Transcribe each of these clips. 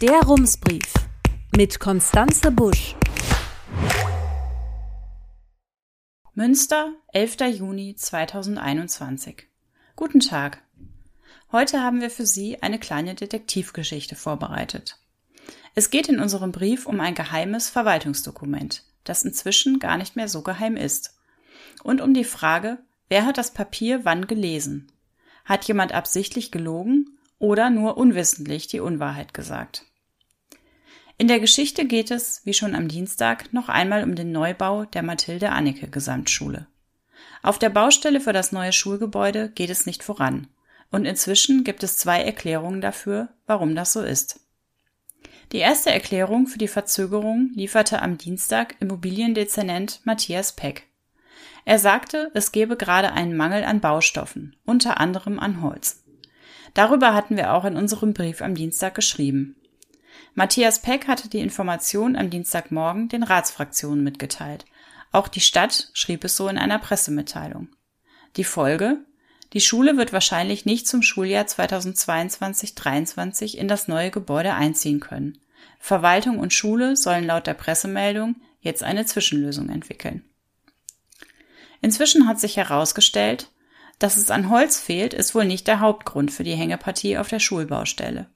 Der Rumsbrief mit Konstanze Busch. Münster, 11. Juni 2021. Guten Tag. Heute haben wir für Sie eine kleine Detektivgeschichte vorbereitet. Es geht in unserem Brief um ein geheimes Verwaltungsdokument, das inzwischen gar nicht mehr so geheim ist. Und um die Frage, wer hat das Papier wann gelesen? Hat jemand absichtlich gelogen oder nur unwissentlich die Unwahrheit gesagt? In der Geschichte geht es, wie schon am Dienstag, noch einmal um den Neubau der Mathilde Anneke Gesamtschule. Auf der Baustelle für das neue Schulgebäude geht es nicht voran. Und inzwischen gibt es zwei Erklärungen dafür, warum das so ist. Die erste Erklärung für die Verzögerung lieferte am Dienstag Immobiliendezernent Matthias Peck. Er sagte, es gebe gerade einen Mangel an Baustoffen, unter anderem an Holz. Darüber hatten wir auch in unserem Brief am Dienstag geschrieben. Matthias Peck hatte die Information am Dienstagmorgen den Ratsfraktionen mitgeteilt. Auch die Stadt schrieb es so in einer Pressemitteilung. Die Folge? Die Schule wird wahrscheinlich nicht zum Schuljahr 2022-23 in das neue Gebäude einziehen können. Verwaltung und Schule sollen laut der Pressemeldung jetzt eine Zwischenlösung entwickeln. Inzwischen hat sich herausgestellt, dass es an Holz fehlt, ist wohl nicht der Hauptgrund für die Hängepartie auf der Schulbaustelle.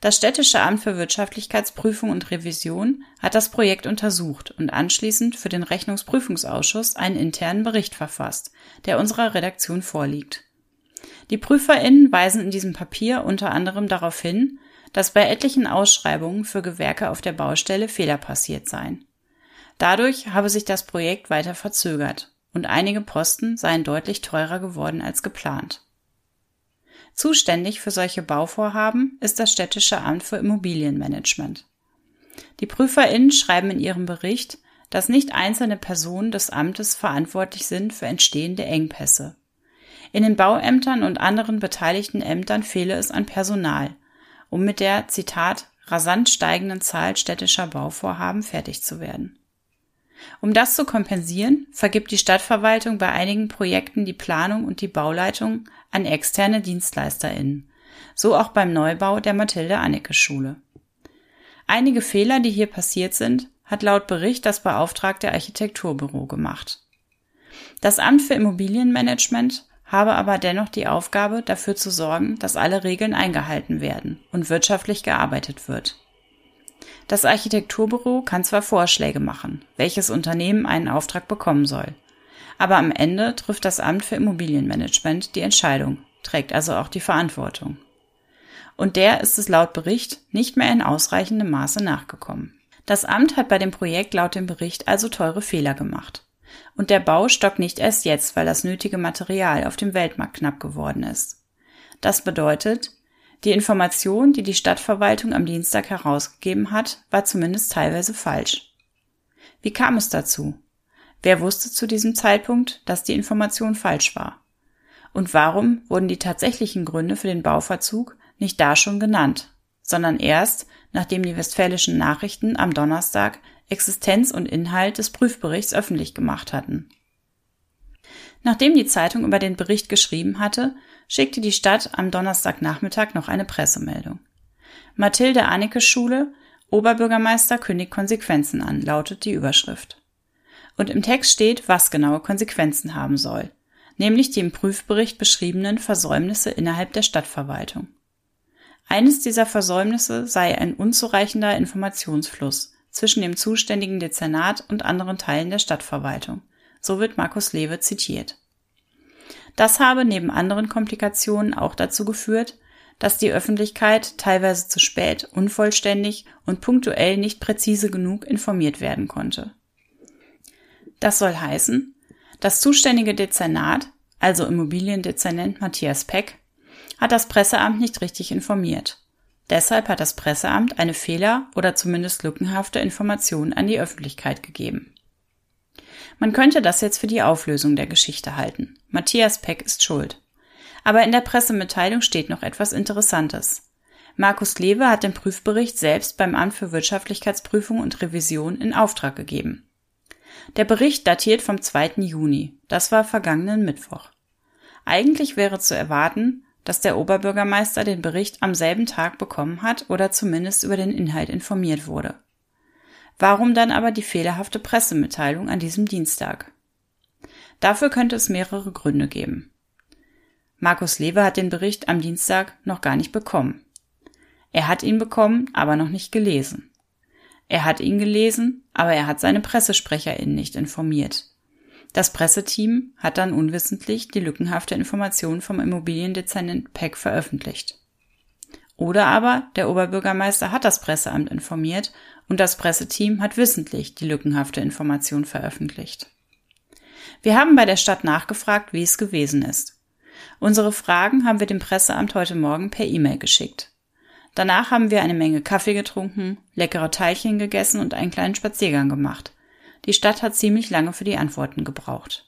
Das Städtische Amt für Wirtschaftlichkeitsprüfung und Revision hat das Projekt untersucht und anschließend für den Rechnungsprüfungsausschuss einen internen Bericht verfasst, der unserer Redaktion vorliegt. Die PrüferInnen weisen in diesem Papier unter anderem darauf hin, dass bei etlichen Ausschreibungen für Gewerke auf der Baustelle Fehler passiert seien. Dadurch habe sich das Projekt weiter verzögert und einige Posten seien deutlich teurer geworden als geplant. Zuständig für solche Bauvorhaben ist das Städtische Amt für Immobilienmanagement. Die PrüferInnen schreiben in ihrem Bericht, dass nicht einzelne Personen des Amtes verantwortlich sind für entstehende Engpässe. In den Bauämtern und anderen beteiligten Ämtern fehle es an Personal, um mit der, Zitat, rasant steigenden Zahl städtischer Bauvorhaben fertig zu werden. Um das zu kompensieren, vergibt die Stadtverwaltung bei einigen Projekten die Planung und die Bauleitung an externe DienstleisterInnen. So auch beim Neubau der Mathilde-Anneke-Schule. Einige Fehler, die hier passiert sind, hat laut Bericht das beauftragte Architekturbüro gemacht. Das Amt für Immobilienmanagement habe aber dennoch die Aufgabe, dafür zu sorgen, dass alle Regeln eingehalten werden und wirtschaftlich gearbeitet wird. Das Architekturbüro kann zwar Vorschläge machen, welches Unternehmen einen Auftrag bekommen soll, aber am Ende trifft das Amt für Immobilienmanagement die Entscheidung, trägt also auch die Verantwortung. Und der ist es laut Bericht nicht mehr in ausreichendem Maße nachgekommen. Das Amt hat bei dem Projekt laut dem Bericht also teure Fehler gemacht. Und der Bau stockt nicht erst jetzt, weil das nötige Material auf dem Weltmarkt knapp geworden ist. Das bedeutet, die Information, die die Stadtverwaltung am Dienstag herausgegeben hat, war zumindest teilweise falsch. Wie kam es dazu? Wer wusste zu diesem Zeitpunkt, dass die Information falsch war? Und warum wurden die tatsächlichen Gründe für den Bauverzug nicht da schon genannt, sondern erst, nachdem die westfälischen Nachrichten am Donnerstag Existenz und Inhalt des Prüfberichts öffentlich gemacht hatten? Nachdem die Zeitung über den Bericht geschrieben hatte, schickte die Stadt am Donnerstagnachmittag noch eine Pressemeldung. Mathilde Anneke Schule, Oberbürgermeister kündigt Konsequenzen an, lautet die Überschrift. Und im Text steht, was genaue Konsequenzen haben soll, nämlich die im Prüfbericht beschriebenen Versäumnisse innerhalb der Stadtverwaltung. Eines dieser Versäumnisse sei ein unzureichender Informationsfluss zwischen dem zuständigen Dezernat und anderen Teilen der Stadtverwaltung – so wird Markus Lewe zitiert. Das habe neben anderen Komplikationen auch dazu geführt, dass die Öffentlichkeit teilweise zu spät, unvollständig und punktuell nicht präzise genug informiert werden konnte. Das soll heißen, das zuständige Dezernat, also Immobiliendezernent Matthias Peck, hat das Presseamt nicht richtig informiert. Deshalb hat das Presseamt eine Fehler- oder zumindest lückenhafte Information an die Öffentlichkeit gegeben. Man könnte das jetzt für die Auflösung der Geschichte halten. Matthias Peck ist schuld. Aber in der Pressemitteilung steht noch etwas Interessantes. Markus Lewe hat den Prüfbericht selbst beim Amt für Wirtschaftlichkeitsprüfung und Revision in Auftrag gegeben. Der Bericht datiert vom 2. Juni. Das war vergangenen Mittwoch. Eigentlich wäre zu erwarten, dass der Oberbürgermeister den Bericht am selben Tag bekommen hat oder zumindest über den Inhalt informiert wurde. Warum dann aber die fehlerhafte Pressemitteilung an diesem Dienstag? Dafür könnte es mehrere Gründe geben. Markus Lewe hat den Bericht am Dienstag noch gar nicht bekommen. Er hat ihn bekommen, aber noch nicht gelesen. Er hat ihn gelesen, aber er hat seine PressesprecherInnen nicht informiert. Das Presseteam hat dann unwissentlich die lückenhafte Information vom Immobiliendezernent Peck veröffentlicht. Oder aber der Oberbürgermeister hat das Presseamt informiert und das Presseteam hat wissentlich die lückenhafte Information veröffentlicht. Wir haben bei der Stadt nachgefragt, wie es gewesen ist. Unsere Fragen haben wir dem Presseamt heute Morgen per E-Mail geschickt. Danach haben wir eine Menge Kaffee getrunken, leckere Teilchen gegessen und einen kleinen Spaziergang gemacht. Die Stadt hat ziemlich lange für die Antworten gebraucht.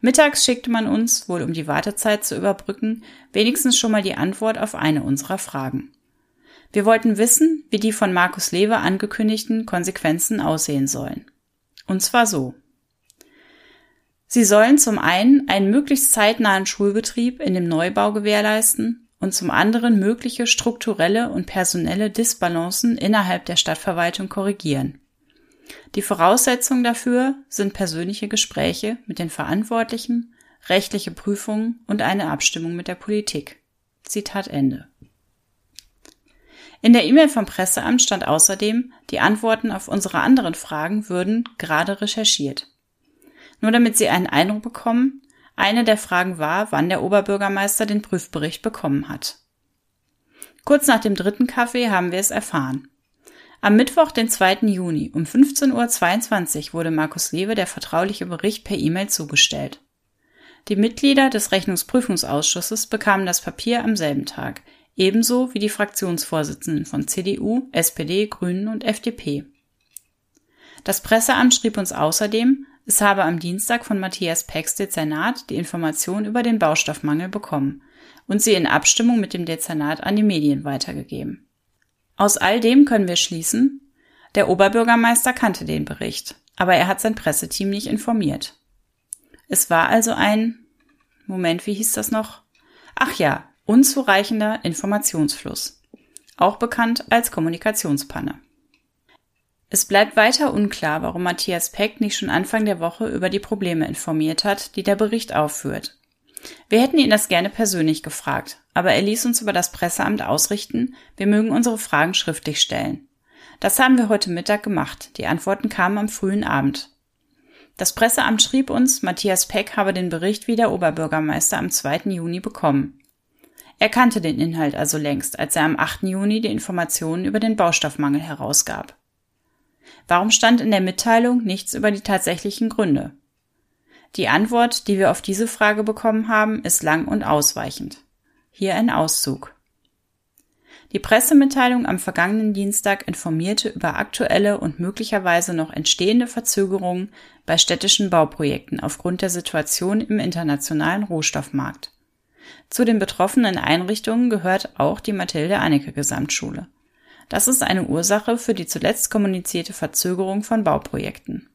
Mittags schickte man uns, wohl um die Wartezeit zu überbrücken, wenigstens schon mal die Antwort auf eine unserer Fragen. Wir wollten wissen, wie die von Markus Lewe angekündigten Konsequenzen aussehen sollen. Und zwar so. Sie sollen zum einen einen möglichst zeitnahen Schulbetrieb in dem Neubau gewährleisten und zum anderen mögliche strukturelle und personelle Disbalancen innerhalb der Stadtverwaltung korrigieren. Die Voraussetzungen dafür sind persönliche Gespräche mit den Verantwortlichen, rechtliche Prüfungen und eine Abstimmung mit der Politik. Zitat Ende. In der E-Mail vom Presseamt stand außerdem, die Antworten auf unsere anderen Fragen würden gerade recherchiert. Nur damit Sie einen Eindruck bekommen, eine der Fragen war, wann der Oberbürgermeister den Prüfbericht bekommen hat. Kurz nach dem dritten Kaffee haben wir es erfahren. Am Mittwoch, den 2. Juni um 15.22 Uhr wurde Markus Lewe der vertrauliche Bericht per E-Mail zugestellt. Die Mitglieder des Rechnungsprüfungsausschusses bekamen das Papier am selben Tag, ebenso wie die Fraktionsvorsitzenden von CDU, SPD, Grünen und FDP. Das Presseamt schrieb uns außerdem, es habe am Dienstag von Matthias Pex Dezernat die Information über den Baustoffmangel bekommen und sie in Abstimmung mit dem Dezernat an die Medien weitergegeben. Aus all dem können wir schließen, der Oberbürgermeister kannte den Bericht, aber er hat sein Presseteam nicht informiert. Es war also ein Moment, wie hieß das noch? Ach ja, unzureichender Informationsfluss, auch bekannt als Kommunikationspanne. Es bleibt weiter unklar, warum Matthias Peck nicht schon Anfang der Woche über die Probleme informiert hat, die der Bericht aufführt. Wir hätten ihn das gerne persönlich gefragt, aber er ließ uns über das Presseamt ausrichten, wir mögen unsere Fragen schriftlich stellen. Das haben wir heute Mittag gemacht. Die Antworten kamen am frühen Abend. Das Presseamt schrieb uns, Matthias Peck habe den Bericht wie der Oberbürgermeister am 2. Juni bekommen. Er kannte den Inhalt also längst, als er am 8. Juni die Informationen über den Baustoffmangel herausgab. Warum stand in der Mitteilung nichts über die tatsächlichen Gründe? Die Antwort, die wir auf diese Frage bekommen haben, ist lang und ausweichend. Hier ein Auszug. Die Pressemitteilung am vergangenen Dienstag informierte über aktuelle und möglicherweise noch entstehende Verzögerungen bei städtischen Bauprojekten aufgrund der Situation im internationalen Rohstoffmarkt. Zu den betroffenen Einrichtungen gehört auch die Mathilde Anneke Gesamtschule. Das ist eine Ursache für die zuletzt kommunizierte Verzögerung von Bauprojekten.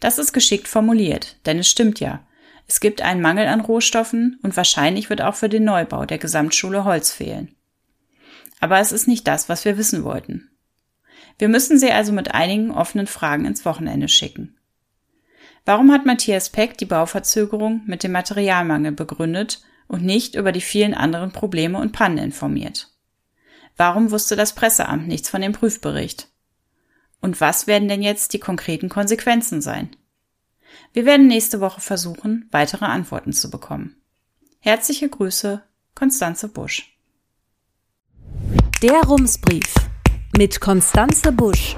Das ist geschickt formuliert, denn es stimmt ja. Es gibt einen Mangel an Rohstoffen und wahrscheinlich wird auch für den Neubau der Gesamtschule Holz fehlen. Aber es ist nicht das, was wir wissen wollten. Wir müssen sie also mit einigen offenen Fragen ins Wochenende schicken. Warum hat Matthias Peck die Bauverzögerung mit dem Materialmangel begründet und nicht über die vielen anderen Probleme und Pannen informiert? Warum wusste das Presseamt nichts von dem Prüfbericht? Und was werden denn jetzt die konkreten Konsequenzen sein? Wir werden nächste Woche versuchen, weitere Antworten zu bekommen. Herzliche Grüße, Konstanze Busch. Der Rumsbrief mit Konstanze Busch.